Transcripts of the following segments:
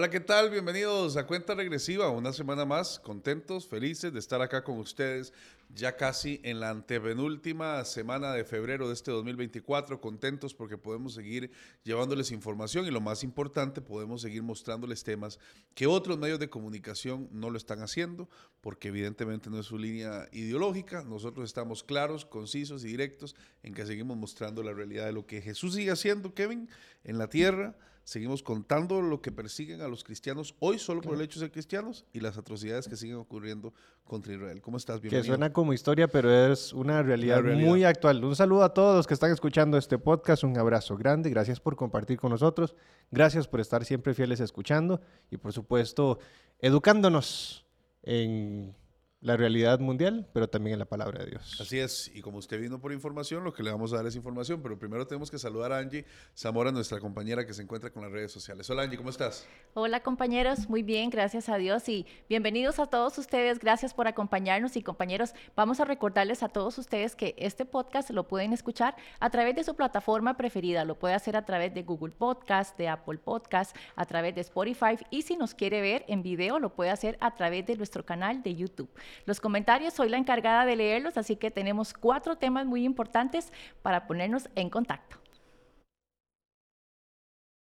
Hola, ¿qué tal? Bienvenidos a Cuenta Regresiva, una semana más, contentos, felices de estar acá con ustedes, ya casi en la antepenúltima semana de febrero de este 2024, contentos porque podemos seguir llevándoles información y lo más importante, podemos seguir mostrándoles temas que otros medios de comunicación no lo están haciendo, porque evidentemente no es su línea ideológica, nosotros estamos claros, concisos y directos en que seguimos mostrando la realidad de lo que Jesús sigue haciendo, Kevin, en la tierra Seguimos contando lo que persiguen a los cristianos hoy solo por el hecho de ser cristianos y las atrocidades que siguen ocurriendo contra Israel. ¿Cómo estás? Bienvenido. Que suena como historia, pero es una realidad, muy actual. Un saludo a todos los que están escuchando este podcast. Un abrazo grande. Gracias por compartir con nosotros. Gracias por estar siempre fieles escuchando y, por supuesto, educándonos en la realidad mundial, pero también en la palabra de Dios. Así es, y como usted vino por información, lo que le vamos a dar es información, pero primero tenemos que saludar a Angie Zamora, nuestra compañera que se encuentra con las redes sociales. Hola Angie, ¿cómo estás? Hola compañeros, muy bien, gracias a Dios y bienvenidos a todos ustedes, gracias por acompañarnos y compañeros, vamos a recordarles a todos ustedes que este podcast lo pueden escuchar a través de su plataforma preferida, lo puede hacer a través de Google Podcast, de Apple Podcast, a través de Spotify y si nos quiere ver en video lo puede hacer a través de nuestro canal de YouTube. Los comentarios soy la encargada de leerlos, así que tenemos cuatro temas muy importantes para ponernos en contacto.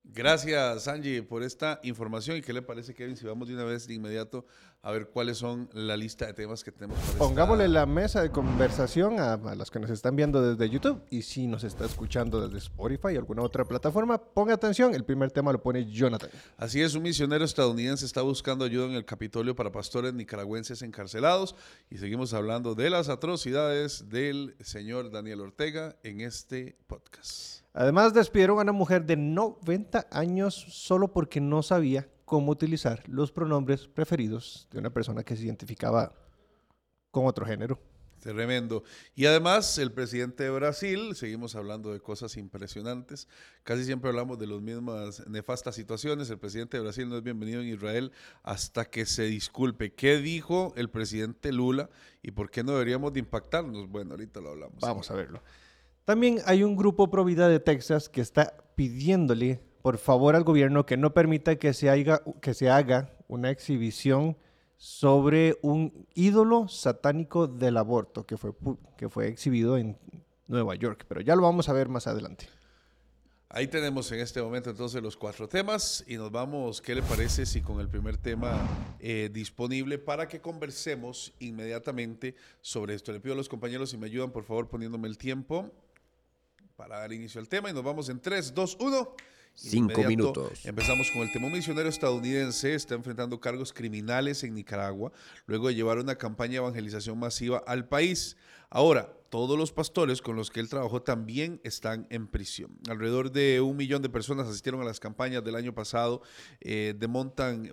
Gracias, Angie, por esta información. ¿Y qué le parece, Kevin, si vamos de una vez de inmediato a ver cuáles son la lista de temas que tenemos? Pongámosle la mesa de conversación a, a, los que nos están viendo desde YouTube y si nos está escuchando desde Spotify o alguna otra plataforma, ponga atención. El primer tema lo pone Jonathan. Así es, un misionero estadounidense está buscando ayuda en el Capitolio para pastores nicaragüenses encarcelados y seguimos hablando de las atrocidades del señor Daniel Ortega en este podcast. Además, despidieron a una mujer de 90 años solo porque no sabía cómo utilizar los pronombres preferidos de una persona que se identificaba con otro género. Tremendo. Y además, el presidente de Brasil, seguimos hablando de cosas impresionantes, casi siempre hablamos de las mismas nefastas situaciones. El presidente de Brasil no es bienvenido en Israel hasta que se disculpe. ¿Qué dijo el presidente Lula y por qué no deberíamos de impactarnos? Bueno, ahorita lo hablamos. Vamos a verlo. También hay un grupo pro vida de Texas que está pidiéndole, por favor, al gobierno que no permita que se haga, que se haga una exhibición sobre un ídolo satánico del aborto que fue, que fue exhibido en Nueva York. Pero ya lo vamos a ver más adelante. Ahí tenemos en este momento entonces los cuatro temas y nos vamos, ¿qué le parece si con el primer tema eh, disponible para que conversemos inmediatamente sobre esto? Le pido a los compañeros si me ayudan por favor poniéndome el tiempo para dar inicio al tema y nos vamos en 3, 2, 1. Cinco minutos. Empezamos con el tema. Un misionero estadounidense está enfrentando cargos criminales en Nicaragua luego de llevar una campaña de evangelización masiva al país. Ahora, todos los pastores con los que él trabajó también están en prisión. Alrededor de un millón de personas asistieron a las campañas del año pasado eh, de Mountain,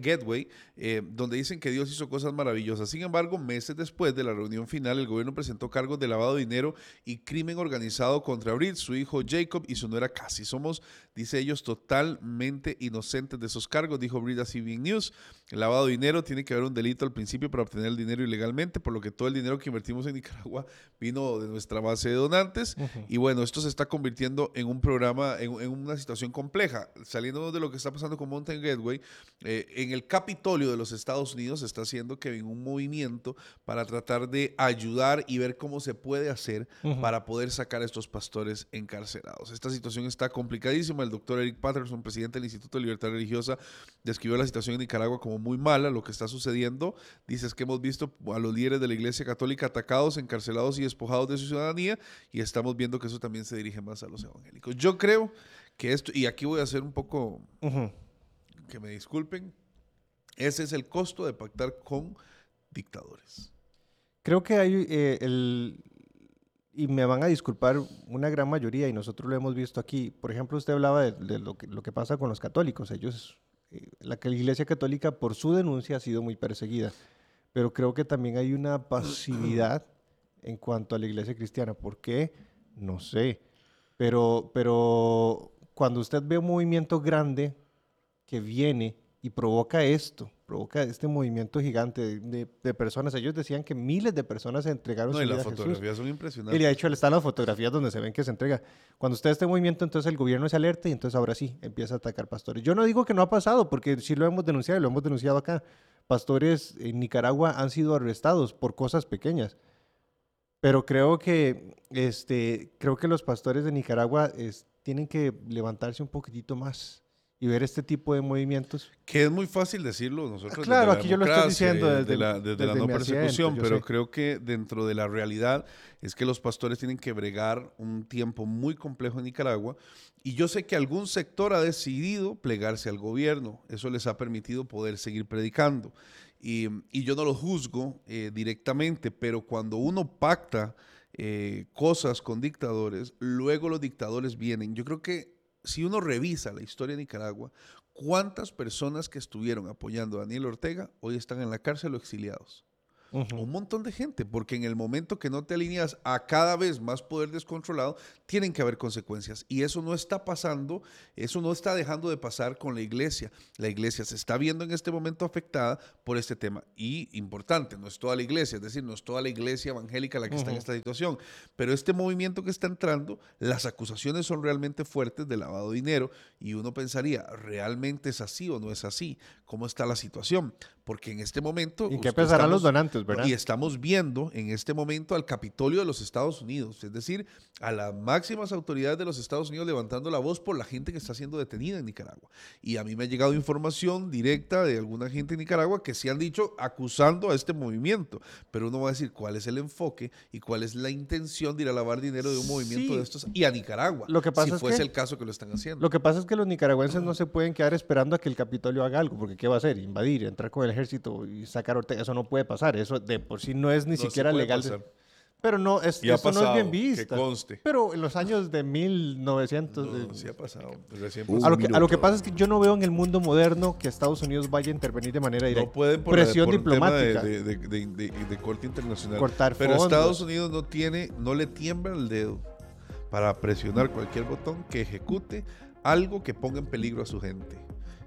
Gateway, eh, donde dicen que Dios hizo cosas maravillosas. Sin embargo, meses después de la reunión final, el gobierno presentó cargos de lavado de dinero y crimen organizado contra Britt, su hijo Jacob y su nuera Cassie. Somos, dice ellos, totalmente inocentes de esos cargos, dijo Britt a CBN News. El lavado de dinero tiene que haber un delito al principio para obtener el dinero ilegalmente, por lo que todo el dinero que invertimos en Nicaragua vino de nuestra base de donantes. Y bueno, esto se está convirtiendo en un programa, en, una situación compleja. Saliendo de lo que está pasando con Mountain Gateway, eh, en el Capitolio de los Estados Unidos se está haciendo que un movimiento para tratar de ayudar y ver cómo se puede hacer para poder sacar a estos pastores encarcelados. Esta situación está complicadísima. El doctor Eric Patterson, presidente del Instituto de Libertad Religiosa, describió la situación en Nicaragua como muy mala. Lo que está sucediendo, dice, es que hemos visto a los líderes de la Iglesia Católica encarcelados y despojados de su ciudadanía y estamos viendo que eso también se dirige más a los evangélicos. Yo creo que esto, y aquí voy a hacer un poco, que me disculpen, ese es el costo de pactar con dictadores. Creo que hay eh, el, y me van a disculpar una gran mayoría, y nosotros lo hemos visto aquí. Por ejemplo, usted hablaba de, lo, que, lo, que, pasa con los católicos. Ellos, eh, la, la Iglesia Católica, por su denuncia, ha sido muy perseguida. Pero creo que también hay una pasividad en cuanto a la iglesia cristiana. ¿Por qué? No sé. Pero, pero cuando usted ve un movimiento grande que viene y provoca esto, provoca este movimiento gigante de, personas. Ellos decían que miles de personas se entregaron. No, y las fotografías son impresionantes. Y de hecho están las fotografías donde se ven que se entrega. Cuando usted este movimiento, entonces el gobierno se alerta y entonces ahora sí empieza a atacar pastores. Yo no digo que no ha pasado, porque sí lo hemos denunciado y lo hemos denunciado acá. Pastores en Nicaragua han sido arrestados por cosas pequeñas. Pero creo que, este, creo que los pastores de Nicaragua tienen que levantarse un poquitito más y ver este tipo de movimientos. Que es muy fácil decirlo nosotros. claro, aquí yo lo estoy diciendo desde, la, no persecución, pero creo que dentro de la realidad es que los pastores tienen que bregar un tiempo muy complejo en Nicaragua y yo sé que algún sector ha decidido plegarse al gobierno, eso les ha permitido poder seguir predicando y, yo no lo juzgo eh, directamente, pero cuando uno pacta eh, cosas con dictadores, luego los dictadores vienen. Yo creo que si uno revisa la historia de Nicaragua, ¿cuántas personas que estuvieron apoyando a Daniel Ortega hoy están en la cárcel o exiliados? Un montón de gente, porque en el momento que no te alineas a cada vez más poder descontrolado, tienen que haber consecuencias. Y eso no está pasando, eso no está dejando de pasar con la iglesia. La iglesia se está viendo en este momento afectada por este tema. Y importante, no es toda la iglesia, es decir, no es toda la iglesia evangélica la que está en esta situación, pero este movimiento que está entrando, las acusaciones son realmente fuertes de lavado de dinero y uno pensaría, ¿realmente es así o no es así? ¿Cómo está la situación? Porque en este momento... ¿Y qué pensarán los donantes, verdad? Y estamos viendo en este momento al Capitolio de los Estados Unidos, es decir, a las máximas autoridades de los Estados Unidos levantando la voz por la gente que está siendo detenida en Nicaragua. Y a mí me ha llegado información directa de alguna gente en Nicaragua que se han dicho acusando a este movimiento, pero uno va a decir cuál es el enfoque y cuál es la intención de ir a lavar dinero de un movimiento de estos y a Nicaragua, lo que pasa si fuese el caso que lo están haciendo. Lo que pasa es que los nicaragüenses no se pueden quedar esperando a que el Capitolio haga algo, porque ¿qué va a hacer? Invadir, entrar con el ejército y sacar Ortega, eso no puede pasar, eso de por sí no es ni siquiera legal. Pero no, es, eso no es bien visto. Pero en los años de 1900... No, sí ha pasado. A lo, que, a lo, que, pasa es que yo no veo en el mundo moderno que Estados Unidos vaya a intervenir de manera directa. No pueden por Presión por diplomática. de, de, corte internacional. Cortar Pero Estados Unidos no tiene, no le tiembla el dedo para presionar cualquier botón que ejecute algo que ponga en peligro a su gente.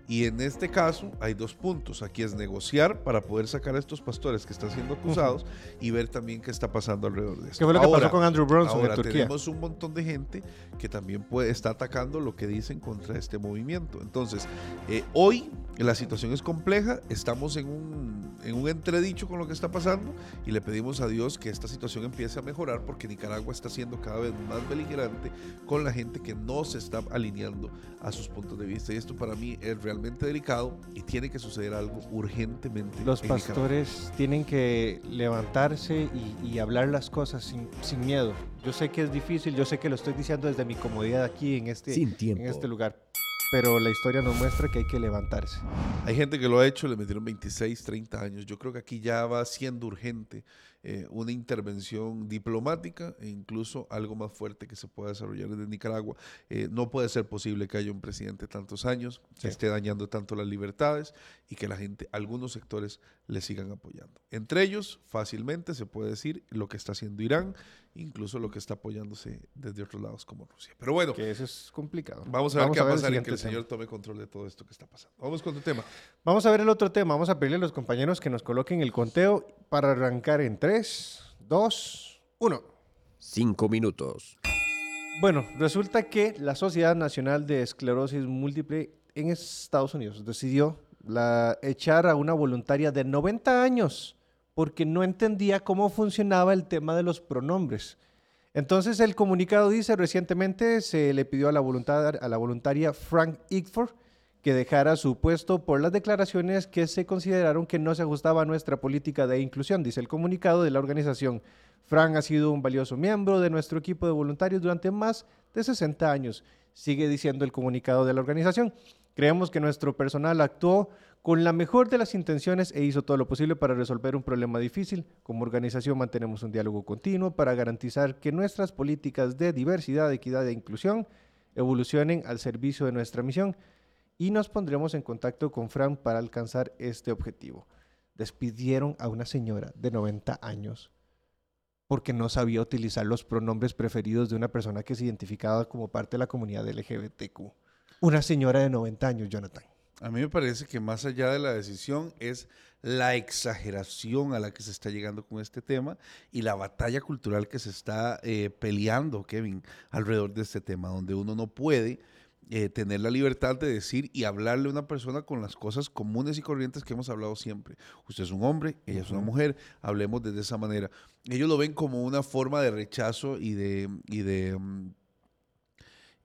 Y en este caso hay dos puntos. Aquí es negociar para poder sacar a estos pastores que están siendo acusados y ver también qué está pasando alrededor de esto. ¿Qué fue lo que pasó con Andrew Bronson en Turquía? Tenemos un montón de gente que también puede, está atacando lo que dicen contra este movimiento. Entonces, eh, hoy la situación es compleja, estamos en un, en un entredicho con lo que está pasando y le pedimos a Dios que esta situación empiece a mejorar porque Nicaragua está siendo cada vez más beligerante con la gente que no se está alineando a sus puntos de vista. Y esto para mí es realmente delicado y tiene que suceder algo urgentemente. Los pastores tienen que levantarse y, hablar las cosas sin, sin, miedo. Yo sé que es difícil, yo sé que lo estoy diciendo desde mi comodidad aquí en este, en este lugar, pero la historia nos muestra que hay que levantarse. Hay gente que lo ha hecho, le metieron 26, 30 años. Yo creo que aquí ya va siendo urgente eh, una intervención diplomática e incluso algo más fuerte que se pueda desarrollar desde Nicaragua. Eh, no puede ser posible que haya un presidente tantos años, que esté dañando tanto las libertades y que la gente, algunos sectores, le sigan apoyando. Entre ellos, fácilmente se puede decir lo que está haciendo Irán, incluso lo que está apoyándose desde otros lados como Rusia. Pero bueno, que eso es complicado. Vamos a ver qué va a pasar y que el Señor tome control de todo esto que está pasando. Vamos con tu tema. Vamos a ver el otro tema. Vamos a pedirle a los compañeros que nos coloquen el conteo para arrancar en 3, 2, 1. Cinco minutos. Bueno, resulta que la Sociedad Nacional de Esclerosis Múltiple en Estados Unidos decidió la, echar a una voluntaria de 90 años porque no entendía cómo funcionaba el tema de los pronombres. Entonces el comunicado dice, recientemente se le pidió a la, a la voluntaria Frank Ickford que dejara su puesto por las declaraciones que se consideraron que no se ajustaba a nuestra política de inclusión, dice el comunicado de la organización. Frank ha sido un valioso miembro de nuestro equipo de voluntarios durante más de 60 años, sigue diciendo el comunicado de la organización. Creemos que nuestro personal actuó con la mejor de las intenciones e hizo todo lo posible para resolver un problema difícil. Como organización mantenemos un diálogo continuo para garantizar que nuestras políticas de diversidad, equidad e inclusión evolucionen al servicio de nuestra misión y nos pondremos en contacto con Fran para alcanzar este objetivo. Despidieron a una señora de 90 años porque no sabía utilizar los pronombres preferidos de una persona que se identificaba como parte de la comunidad LGBTQ. Una señora de 90 años, Jonathan. A mí me parece que más allá de la decisión es la exageración a la que se está llegando con este tema y la batalla cultural que se está eh, peleando, Kevin, alrededor de este tema, donde uno no puede eh, tener la libertad de decir y hablarle a una persona con las cosas comunes y corrientes que hemos hablado siempre. Usted es un hombre, ella es una mujer, hablemos de esa manera. Ellos lo ven como una forma de rechazo y de, y de mm,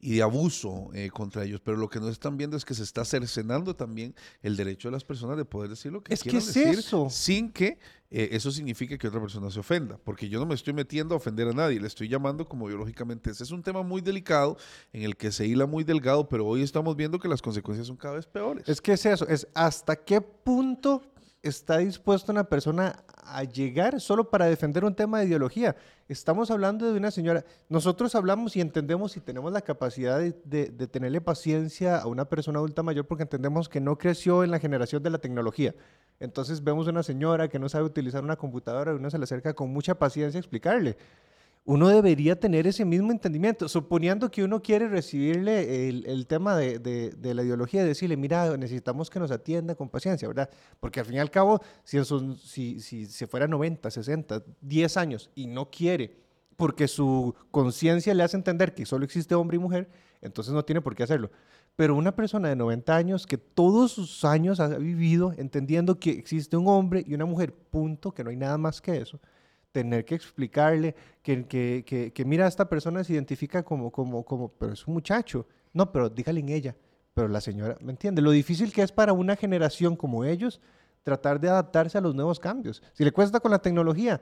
y de abuso eh, contra ellos, pero lo que no están viendo es que se está cercenando también el derecho de las personas de poder decir lo que Es que quieran es decir eso. sin que eh, eso signifique que otra persona se ofenda, porque yo no me estoy metiendo a ofender a nadie, le estoy llamando como biológicamente es. Es un tema muy delicado en el que se hila muy delgado, pero hoy estamos viendo que las consecuencias son cada vez peores. Es que es eso, es hasta qué punto está dispuesta una persona a llegar solo para defender un tema de ideología. Estamos hablando de una señora, nosotros hablamos y entendemos y tenemos la capacidad de, tenerle paciencia a una persona adulta mayor porque entendemos que no creció en la generación de la tecnología. Entonces vemos una señora que no sabe utilizar una computadora y uno se le acerca con mucha paciencia a explicarle uno debería tener ese mismo entendimiento, suponiendo que uno quiere recibirle el, tema de, la ideología y decirle, mira, necesitamos que nos atienda con paciencia, ¿verdad? Porque al fin y al cabo, si, si se fuera 90, 60, 10 años y no quiere, porque su conciencia le hace entender que solo existe hombre y mujer, entonces no tiene por qué hacerlo. Pero una persona de 90 años que todos sus años ha vivido entendiendo que existe un hombre y una mujer, punto, que no hay nada más que eso, tener que explicarle que, que, que, mira, esta persona se identifica como, como, como, pero es un muchacho. No, pero dígale en ella. Pero la señora, ¿me entiende? Lo difícil que es para una generación como ellos tratar de adaptarse a los nuevos cambios. Si le cuesta con la tecnología,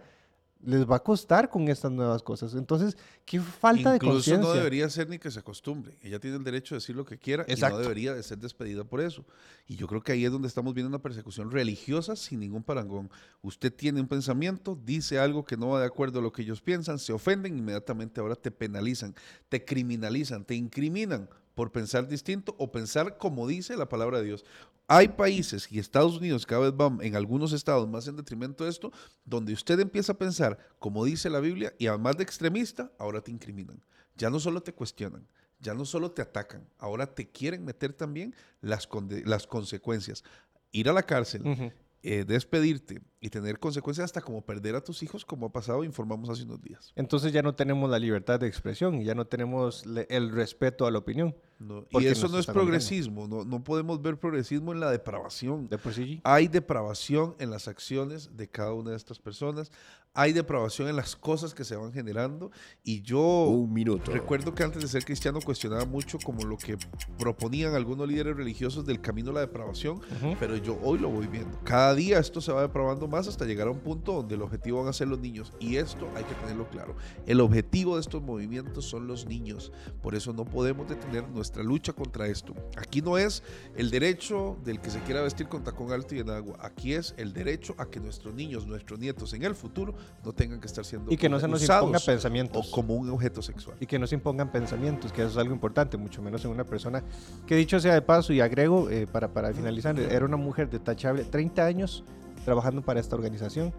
les va a costar con estas nuevas cosas. Entonces, qué falta de Incluso conciencia. no debería ser ni que se acostumbre. Ella tiene el derecho de decir lo que quiera y Exacto. no debería de ser despedida por eso. Y yo creo que ahí es donde estamos viendo una persecución religiosa sin ningún parangón. Usted tiene un pensamiento, dice algo que no va de acuerdo a lo que ellos piensan, se ofenden, inmediatamente ahora te penalizan, te criminalizan, te incriminan por pensar distinto o pensar como dice la palabra de Dios. Hay países y Estados Unidos cada vez van en algunos estados más en detrimento de esto, donde usted empieza a pensar como dice la Biblia y además de extremista, ahora te incriminan. Ya no solo te cuestionan, ya no solo te atacan, ahora te quieren meter también las, las consecuencias. Ir a la cárcel, eh, despedirte y tener consecuencias hasta como perder a tus hijos, como ha pasado, informamos hace unos días. Entonces ya no tenemos la libertad de expresión y ya no tenemos el respeto a la opinión. No, y eso no es progresismo, no, no podemos ver progresismo en la depravación. De por sí. Hay depravación en las acciones de cada una de estas personas, hay depravación en las cosas que se van generando y yo Un minuto. recuerdo que antes de ser cristiano cuestionaba mucho como lo que proponían algunos líderes religiosos del camino a la depravación, Ujú. pero yo hoy lo voy viendo. Cada día esto se va depravando más hasta llegar a un punto donde el objetivo van a ser los niños y esto hay que tenerlo claro. El objetivo de estos movimientos son los niños, por eso no podemos detener nuestra lucha contra esto. Aquí no es el derecho del que se quiera vestir con tacón alto y en agua, aquí es el derecho a que nuestros niños, nuestros nietos en el futuro no tengan que estar siendo Y que no se nos imponga pensamientos. o como un objeto sexual. y que no se impongan pensamientos, que eso es algo importante, mucho menos en una persona que dicho sea de paso y agrego eh, para, para finalizar, era una mujer detachable, 30 años trabajando para esta organización,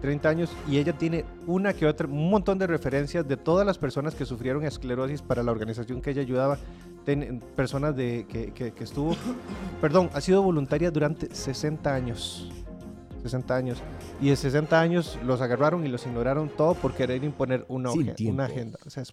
30 años y ella tiene una que otra, un montón de referencias de todas las personas que sufrieron esclerosis para la organización que ella ayudaba, ten- personas de, que, que- que estuvo, perdón, ha sido voluntaria durante 60 años. 60 años. Y de 60 años los agarraron y los ignoraron todo por querer imponer una, una agenda. O sea, es,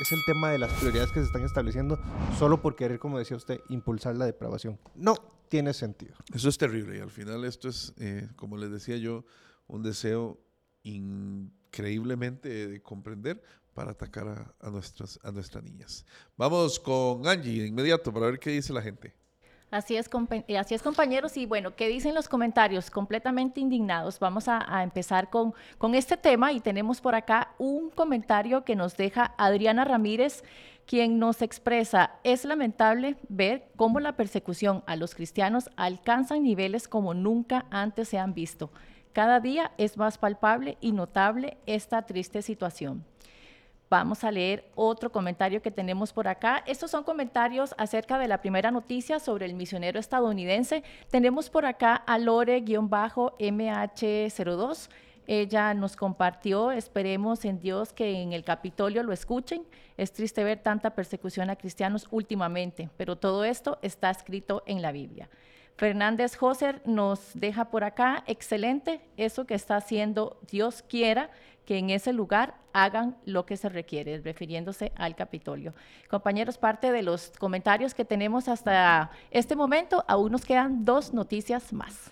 es el tema de las prioridades que se están estableciendo solo por querer, como decía usted, impulsar la depravación. No tiene sentido. Eso es terrible y al final esto es, eh, como les decía yo, un deseo increíblemente de comprender para atacar a, a nuestras, a nuestras niñas. Vamos con Angie de inmediato para ver qué dice la gente. Así es, compa- eh, así es, compañeros. Y bueno, ¿qué dicen los comentarios? Completamente indignados. Vamos a, a empezar con, con este tema y tenemos por acá un comentario que nos deja Adriana Ramírez, quien nos expresa, es lamentable ver cómo la persecución a los cristianos alcanza niveles como nunca antes se han visto. Cada día es más palpable y notable esta triste situación. Vamos a leer otro comentario que tenemos por acá. Estos son comentarios acerca de la primera noticia sobre el misionero estadounidense. Tenemos por acá a Lore-MH02. Ella nos compartió, esperemos en Dios que en el Capitolio lo escuchen. Es triste ver tanta persecución a cristianos últimamente, pero todo esto está escrito en la Biblia. Fernández Joser nos deja por acá, excelente, eso que está haciendo, Dios quiera que en ese lugar hagan lo que se requiere, refiriéndose al Capitolio. Compañeros, parte de los comentarios que tenemos hasta este momento, aún nos quedan dos noticias más.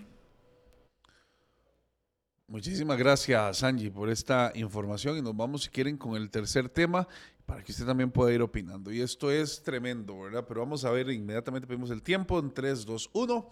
Muchísimas gracias, Angie, por esta información y nos vamos, si quieren, con el tercer tema para que usted también pueda ir opinando. Y esto es tremendo, ¿verdad? Pero vamos a ver, inmediatamente pedimos el tiempo en 3, 2, 1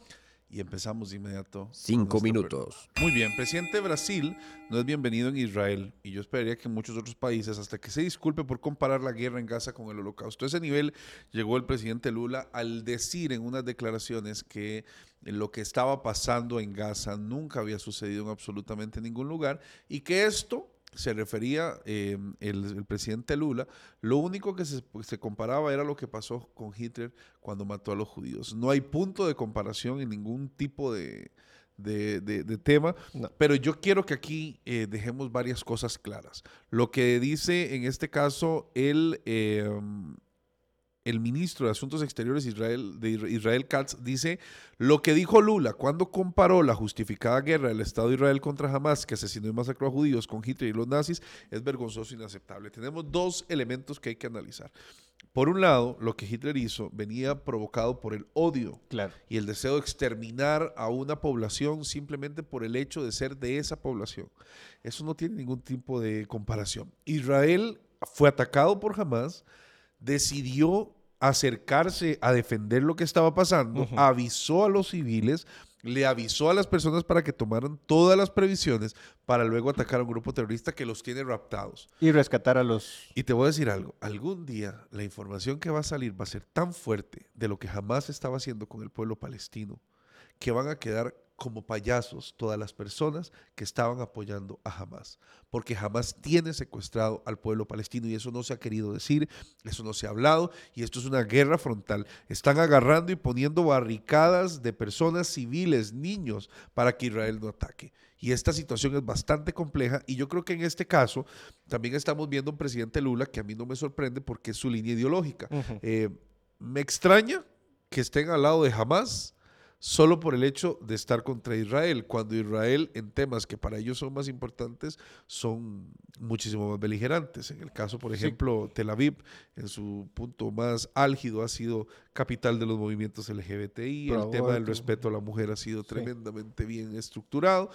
y empezamos de inmediato. Cinco minutos. Muy bien, presidente de Brasil no es bienvenido en Israel y yo esperaría que en muchos otros países, hasta que se disculpe por comparar la guerra en Gaza con el holocausto. A ese nivel llegó el presidente Lula al decir en unas declaraciones que lo que estaba pasando en Gaza nunca había sucedido en absolutamente ningún lugar y que esto se refería eh, el, presidente Lula, lo único que se, se, comparaba era lo que pasó con Hitler cuando mató a los judíos. No hay punto de comparación en ningún tipo de, de, de, tema, no. pero yo quiero que aquí eh, dejemos varias cosas claras. Lo que dice en este caso el... Eh, el ministro de Asuntos Exteriores Israel, de Israel Katz dice lo que dijo Lula cuando comparó la justificada guerra del Estado de Israel contra Hamas, que asesinó y masacró a judíos, con Hitler y los nazis, es vergonzoso e inaceptable. Tenemos dos elementos que hay que analizar. Por un lado, lo que Hitler hizo venía provocado por el odio claro. y el deseo de exterminar a una población simplemente por el hecho de ser de esa población. Eso no tiene ningún tipo de comparación. Israel fue atacado por Hamas, decidió acercarse a defender lo que estaba pasando, uh -huh. avisó a los civiles, le avisó a las personas para que tomaran todas las previsiones para luego atacar a un grupo terrorista que los tiene raptados. Y rescatar a los... Y te voy a decir algo, algún día la información que va a salir va a ser tan fuerte de lo que jamás estaba haciendo con el pueblo palestino, que van a quedar como payasos todas las personas que estaban apoyando a Hamas, porque Hamas tiene secuestrado al pueblo palestino y eso no se ha querido decir, eso no se ha hablado y esto es una guerra frontal. Están agarrando y poniendo barricadas de personas civiles, niños, para que Israel no ataque. Y esta situación es bastante compleja y yo creo que en este caso también estamos viendo un presidente Lula que a mí no me sorprende porque es su línea ideológica. Uh -huh. eh, me extraña que estén al lado de Hamas solo por el hecho de estar contra Israel, cuando Israel en temas que para ellos son más importantes son muchísimo más beligerantes. En el caso, por ejemplo, sí. Tel Aviv, en su punto más álgido, ha sido capital de los movimientos LGBTI, Pero el tema del respeto a la mujer ha sido sí. tremendamente bien estructurado.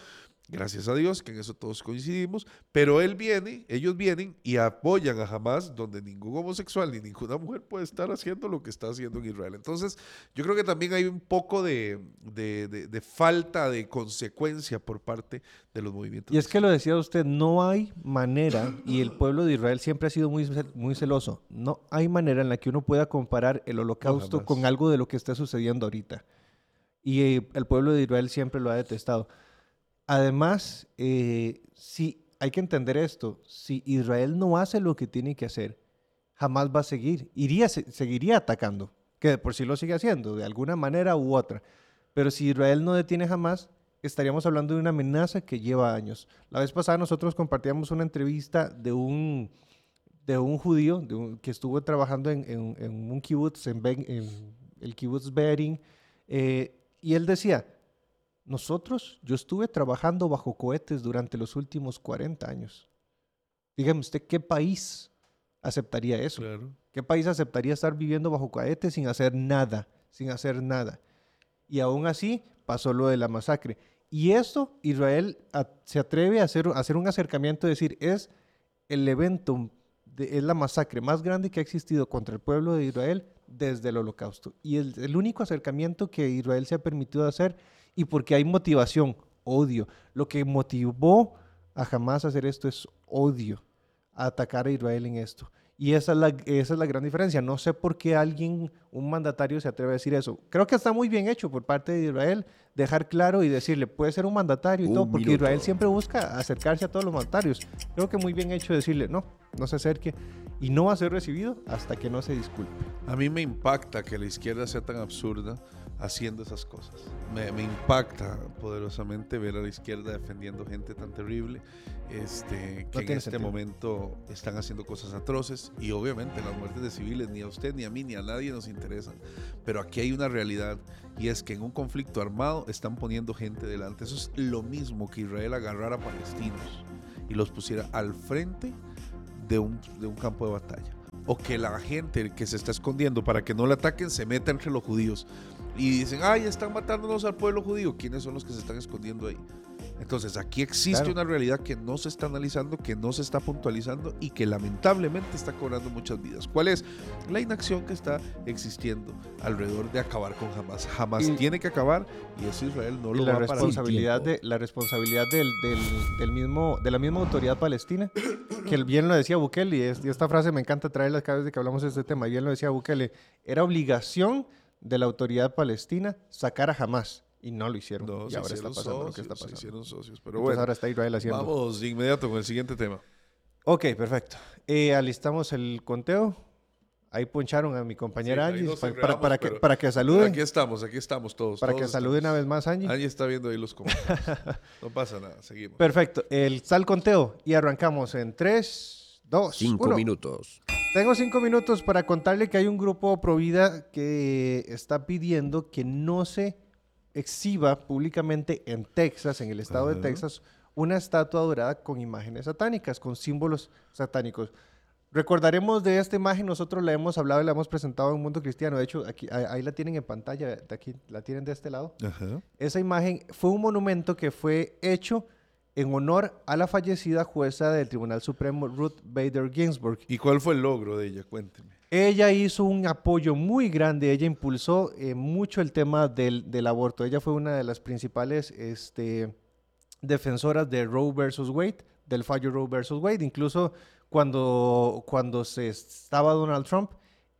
Gracias a Dios, que en eso todos coincidimos, pero él viene, ellos vienen y apoyan a Hamas, donde ningún homosexual ni ninguna mujer puede estar haciendo lo que está haciendo en Israel. Entonces, yo creo que también hay un poco de, de, de, de falta de consecuencia por parte de los movimientos. Y es que lo decía usted, no hay manera, y el pueblo de Israel siempre ha sido muy, muy celoso, no hay manera en la que uno pueda comparar el holocausto no, con algo de lo que está sucediendo ahorita. Y eh, el pueblo de Israel siempre lo ha detestado. Además, eh, si hay que entender esto, si Israel no hace lo que tiene que hacer, jamás va a seguir, iría, seguiría atacando, que de por sí lo sigue haciendo, de alguna manera u otra. Pero si Israel no detiene jamás, estaríamos hablando de una amenaza que lleva años. La vez pasada nosotros compartíamos una entrevista de un, de un judío que estuvo trabajando en, en, un kibbutz, en, el kibbutz Bering, eh, y él decía, nosotros, yo estuve trabajando bajo cohetes durante los últimos 40 años. Dígame usted, ¿qué país aceptaría eso? Claro. ¿Qué país aceptaría estar viviendo bajo cohetes sin hacer nada? Sin hacer nada. Y aún así pasó lo de la masacre. Y esto Israel a, se atreve a hacer, a hacer un acercamiento, y decir, es el evento, de, es la masacre más grande que ha existido contra el pueblo de Israel desde el holocausto. Y el, el único acercamiento que Israel se ha permitido hacer y porque hay motivación, odio. Lo que motivó a jamás hacer esto es odio, a atacar a Israel en esto. Y esa es, la, esa es la gran diferencia. No sé por qué alguien, un mandatario, se atreve a decir eso. Creo que está muy bien hecho por parte de Israel dejar claro y decirle, puede ser un mandatario y un todo, porque minuto. Israel siempre busca acercarse a todos los mandatarios. Creo que muy bien hecho decirle, no, no se acerque y no va a ser recibido hasta que no se disculpe. A mí me impacta que la izquierda sea tan absurda haciendo esas cosas. Me, me, impacta poderosamente ver a la izquierda defendiendo gente tan terrible este, que en este momento están haciendo cosas atroces y obviamente las muertes de civiles ni a usted, ni a mí, ni a nadie nos interesan. Pero aquí hay una realidad y es que en un conflicto armado están poniendo gente delante. Eso es lo mismo que Israel agarrara a palestinos y los pusiera al frente de un, de un campo de batalla. O que la gente que se está escondiendo para que no le ataquen se meta entre los judíos y dicen, ay, están matándonos al pueblo judío. ¿Quiénes son los que se están escondiendo ahí? Entonces aquí existe una realidad que no se está analizando, que no se está puntualizando y que lamentablemente está cobrando muchas vidas. ¿Cuál es? La inacción que está existiendo alrededor de acabar con Hamas. Hamas tiene que acabar y eso Israel no lo la va responsabilidad a de La responsabilidad del, del, mismo, de la misma autoridad palestina, que bien lo decía Bukele, y, esta frase me encanta traerla cada vez que hablamos de este tema, bien lo decía Bukele, era obligación de la autoridad palestina sacar a Hamas y no lo hicieron. y ahora está pasando lo que está pasando. Se hicieron socios. Pero bueno, ahora está Israel haciendo. Vamos de inmediato con el siguiente tema. Ok, perfecto. Eh, alistamos el conteo. Ahí poncharon a mi compañera Angie para, para, que, para que saluden. Aquí estamos, aquí estamos todos. Para que saluden una vez más Angie. Angie está viendo ahí los comentarios. no pasa nada, seguimos. Perfecto. El sal conteo y arrancamos en 3, 2, Cinco minutos. Tengo cinco minutos para contarle que hay un grupo Provida que está pidiendo que no se exhiba públicamente en Texas, en el estado de Texas, una estatua dorada con imágenes satánicas, con símbolos satánicos. Recordaremos de esta imagen, nosotros la hemos hablado y la hemos presentado en Mundo Cristiano. De hecho, aquí, ahí la tienen en pantalla, de aquí la tienen de este lado. Esa imagen fue un monumento que fue hecho en honor a la fallecida jueza del Tribunal Supremo Ruth Bader Ginsburg. ¿Y cuál fue el logro de ella? Cuénteme. Ella hizo un apoyo muy grande, ella impulsó eh, mucho el tema del, del, aborto. Ella fue una de las principales este, defensoras de Roe versus Wade, del fallo Roe versus Wade. Incluso cuando, cuando se estaba Donald Trump,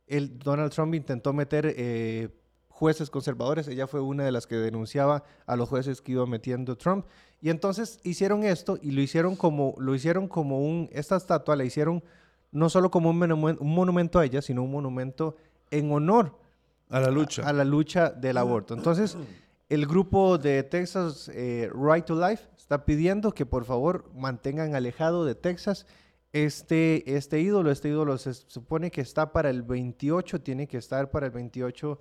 el, Donald Trump intentó meter eh, jueces conservadores. Ella fue una de las que denunciaba a los jueces que iba metiendo Trump. Y entonces hicieron esto y lo hicieron como, lo hicieron como un, esta estatua la hicieron no solo como un, monumento a ella, sino un monumento en honor a la lucha, a, la lucha del aborto. Entonces, el grupo de Texas eh, Right to Life está pidiendo que por favor mantengan alejado de Texas este, este ídolo. Este ídolo se supone que está para el 28, tiene que estar para el 28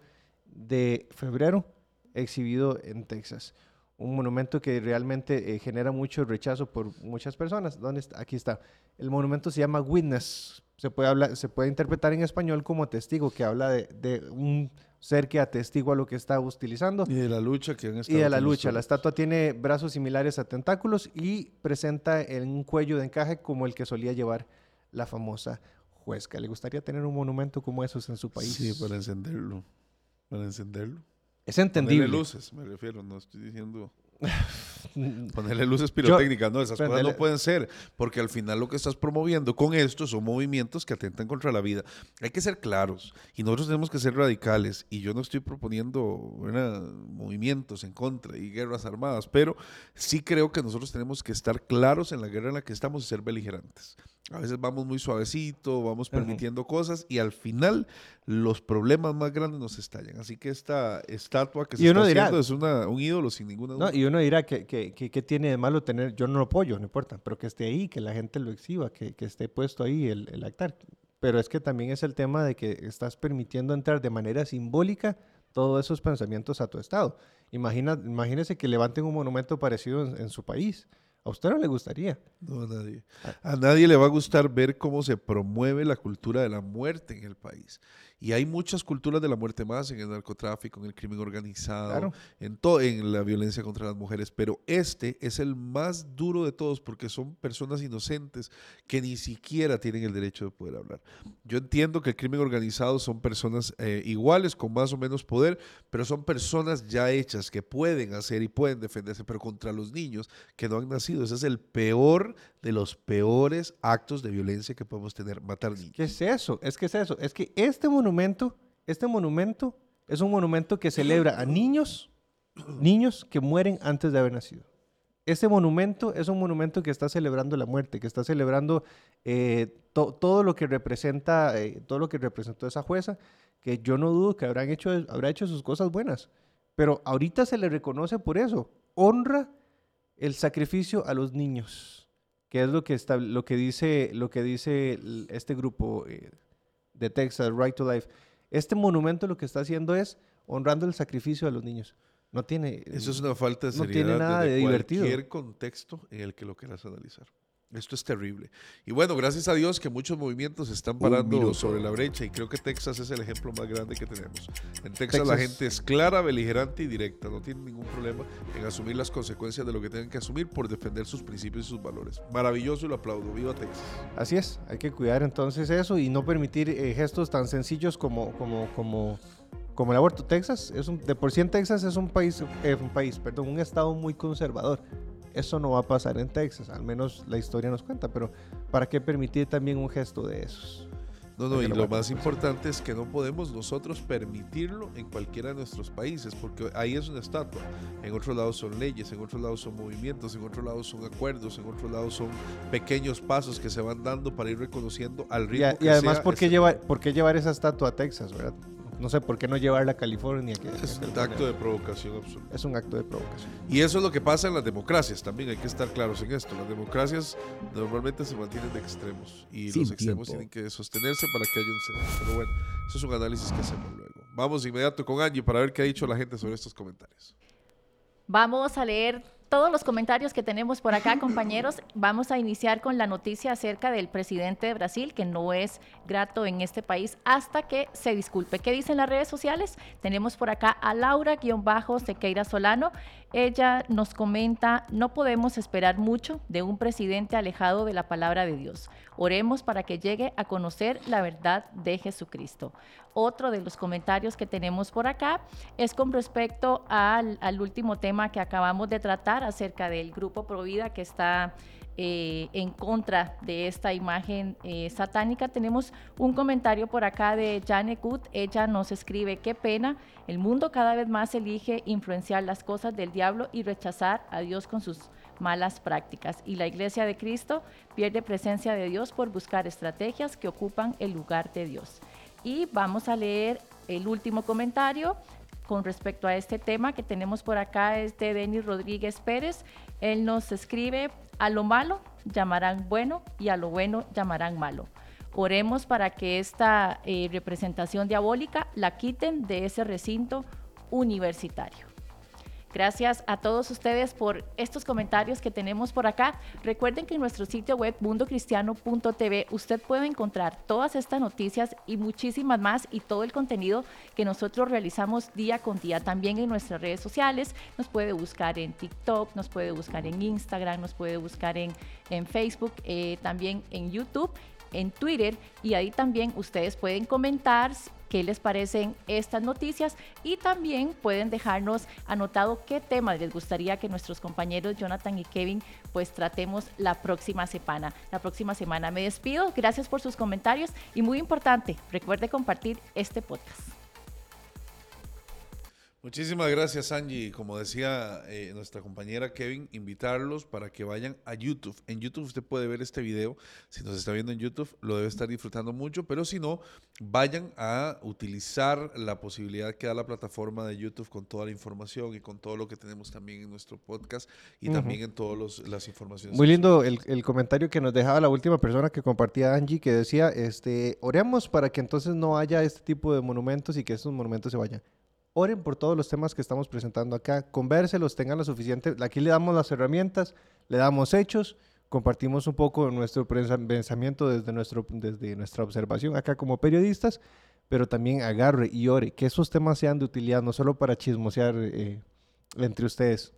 de febrero exhibido en Texas. Un monumento que realmente eh, genera mucho rechazo por muchas personas. ¿Dónde está? Aquí está. El monumento se llama Witness. Se puede, hablar, se puede interpretar en español como testigo, que habla de, un ser que atestigua lo que está utilizando. Y de la lucha que han estado Y de la lucha. La estatua tiene brazos similares a tentáculos y presenta un cuello de encaje como el que solía llevar la famosa Juezca. ¿Le gustaría tener un monumento como esos en su país? Sí, para encenderlo. Para encenderlo. Es entendible. Ponerle luces, me refiero, no estoy diciendo... Ponerle luces pirotécnicas, no, esas cosas no pueden ser, porque al final lo que estás promoviendo con esto son movimientos que atentan contra la vida. Hay que ser claros y nosotros tenemos que ser radicales y yo no estoy proponiendo movimientos en contra y guerras armadas, pero sí creo que nosotros tenemos que estar claros en la guerra en la que estamos y ser beligerantes. A veces vamos muy suavecito, vamos permitiendo cosas y al final los problemas más grandes nos estallan. Así que esta estatua que se está haciendo es una, un ídolo sin ninguna duda. No, y uno dirá que, que, que, tiene de malo tener, yo no lo apoyo, no importa, pero que esté ahí, que la gente lo exhiba, que, que esté puesto ahí el, el altar. Pero es que también es el tema de que estás permitiendo entrar de manera simbólica todos esos pensamientos a tu estado. Imagina, imagínese que levanten un monumento parecido en su país. ¿A usted no le gustaría? No, a nadie. A nadie le va a gustar ver cómo se promueve la cultura de la muerte en el país. Y hay muchas culturas de la muerte más en el narcotráfico, en el crimen organizado, en, en la violencia contra las mujeres, pero este es el más duro de todos porque son personas inocentes que ni siquiera tienen el derecho de poder hablar. Yo entiendo que el crimen organizado son personas eh, iguales, con más o menos poder, pero son personas ya hechas que pueden hacer y pueden defenderse, pero contra los niños que no han nacido. Ese es el peor de los peores actos de violencia que podemos tener, matar niños. ¿Qué es eso? Es que es eso. Es que este este monumento es un monumento que celebra a niños, niños que mueren antes de haber nacido. Este monumento es un monumento que está celebrando la muerte, que está celebrando eh, todo lo que representa, eh, todo lo que representó esa jueza, que yo no dudo que habrán hecho, habrá hecho sus cosas buenas, Pero ahorita se le reconoce por eso. Honra el sacrificio a los niños, que es lo que, está, lo que, dice, lo que dice este grupo eh, de Texas, Right to Life. Este monumento lo que está haciendo es honrando el sacrificio a los niños. No tiene... Eso es una falta de no seriedad tiene nada desde de divertido. cualquier contexto en el que lo quieras analizar. Esto es terrible. Y bueno, gracias a Dios que muchos movimientos se están parando sobre la brecha y creo que Texas es el ejemplo más grande que tenemos. En Texas, la gente es clara, beligerante y directa. No tiene ningún problema en asumir las consecuencias de lo que tienen que asumir por defender sus principios y sus valores. Maravilloso y lo aplaudo. Viva Texas. Así es, hay que cuidar entonces eso y no permitir eh, gestos tan sencillos como, como, como, como el aborto. Texas, es un, de por sí en Texas es un país, eh, un país, perdón, un estado muy conservador. Eso no va a pasar en Texas, al menos la historia nos cuenta, pero ¿para qué permitir también un gesto de esos? No, no, y lo más importante es que no podemos nosotros permitirlo en cualquiera de nuestros países, porque ahí es una estatua. En otros lados son leyes, en otros lados son movimientos, en otros lados son acuerdos, en otros lados son pequeños pasos que se van dando para ir reconociendo al Y, ritmo. y además, sea ¿por qué, este- llevar, ¿por qué llevar esa estatua a Texas, verdad? No sé, ¿por qué no llevarla a California? que- Es un acto de provocación absoluta. es un acto de provocación. Y eso es lo que pasa en las democracias también, hay que estar claros en esto. Las democracias normalmente se mantienen de extremos y Sin los extremos tiempo. tienen que sostenerse para que haya un centro. Pero bueno, eso es un análisis que hacemos luego. Vamos inmediato con Angie para ver qué ha dicho la gente sobre estos comentarios. Vamos a leer todos los comentarios que tenemos por acá, compañeros. Vamos a iniciar con la noticia acerca del presidente de Brasil, que no es grato en este país hasta que se disculpe. ¿Qué dicen las redes sociales? Tenemos por acá a Laura-Sequeira Solano. Ella nos comenta, no podemos esperar mucho de un presidente alejado de la palabra de Dios. Oremos para que llegue a conocer la verdad de Jesucristo. Otro de los comentarios que tenemos por acá es con respecto al, último tema que acabamos de tratar acerca del grupo Provida que está eh, en contra de esta imagen eh, satánica. Tenemos un comentario por acá de Janet Good. Ella nos escribe, qué pena, el mundo cada vez más elige influenciar las cosas del diablo y rechazar a Dios con sus malas prácticas. Y la iglesia de Cristo pierde presencia de Dios por buscar estrategias que ocupan el lugar de Dios. Y vamos a leer el último comentario con respecto a este tema que tenemos por acá es de Denis Rodríguez Pérez. Él nos escribe, a lo malo llamarán bueno y a lo bueno llamarán malo. Oremos para que esta eh, representación diabólica la quiten de ese recinto universitario. Gracias a todos ustedes por estos comentarios que tenemos por acá. Recuerden que en nuestro sitio web mundocristiano.tv usted puede encontrar todas estas noticias y muchísimas más y todo el contenido que nosotros realizamos día con día. También en nuestras redes sociales nos puede buscar en TikTok, nos puede buscar en Instagram, nos puede buscar en, en Facebook, eh, también en YouTube en Twitter y ahí también ustedes pueden comentar qué les parecen estas noticias y también pueden dejarnos anotado qué temas les gustaría que nuestros compañeros Jonathan y Kevin pues tratemos la próxima semana. La próxima semana me despido, gracias por sus comentarios y muy importante, recuerde compartir este podcast. Muchísimas gracias, Angie. Como decía eh, nuestra compañera Kevin, invitarlos para que vayan a YouTube. En YouTube usted puede ver este video. Si nos está viendo en YouTube, lo debe estar disfrutando mucho, pero si no, vayan a utilizar la posibilidad que da la plataforma de YouTube con toda la información y con todo lo que tenemos también en nuestro podcast y también en todas las informaciones. Muy lindo el, el comentario que nos dejaba la última persona que compartía Angie, que decía, este, oremos para que entonces no haya este tipo de monumentos y que estos monumentos se vayan. Oren por todos los temas que estamos presentando acá, convérselos, tengan lo suficiente. Aquí le damos las herramientas, le damos hechos, compartimos un poco nuestro pensa- pensamiento desde, nuestro, desde nuestra observación acá como periodistas, pero también agarre y ore, que esos temas sean de utilidad, no solo para chismosear eh, entre ustedes.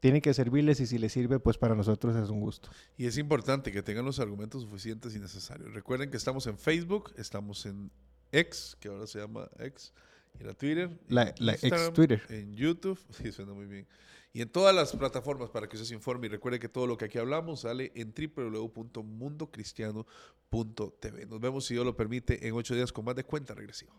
Tiene que servirles y si les sirve, pues para nosotros es un gusto. Y es importante que tengan los argumentos suficientes y necesarios. Recuerden que estamos en Facebook, estamos en X, que ahora se llama X, en Twitter, La- ex Twitter. en YouTube, sí, suena muy bien. Y en todas las plataformas para que usted se informe y recuerde que todo lo que aquí hablamos sale en www.mundocristiano.tv. Nos vemos, si Dios lo permite, en ocho días con más de cuenta regresiva.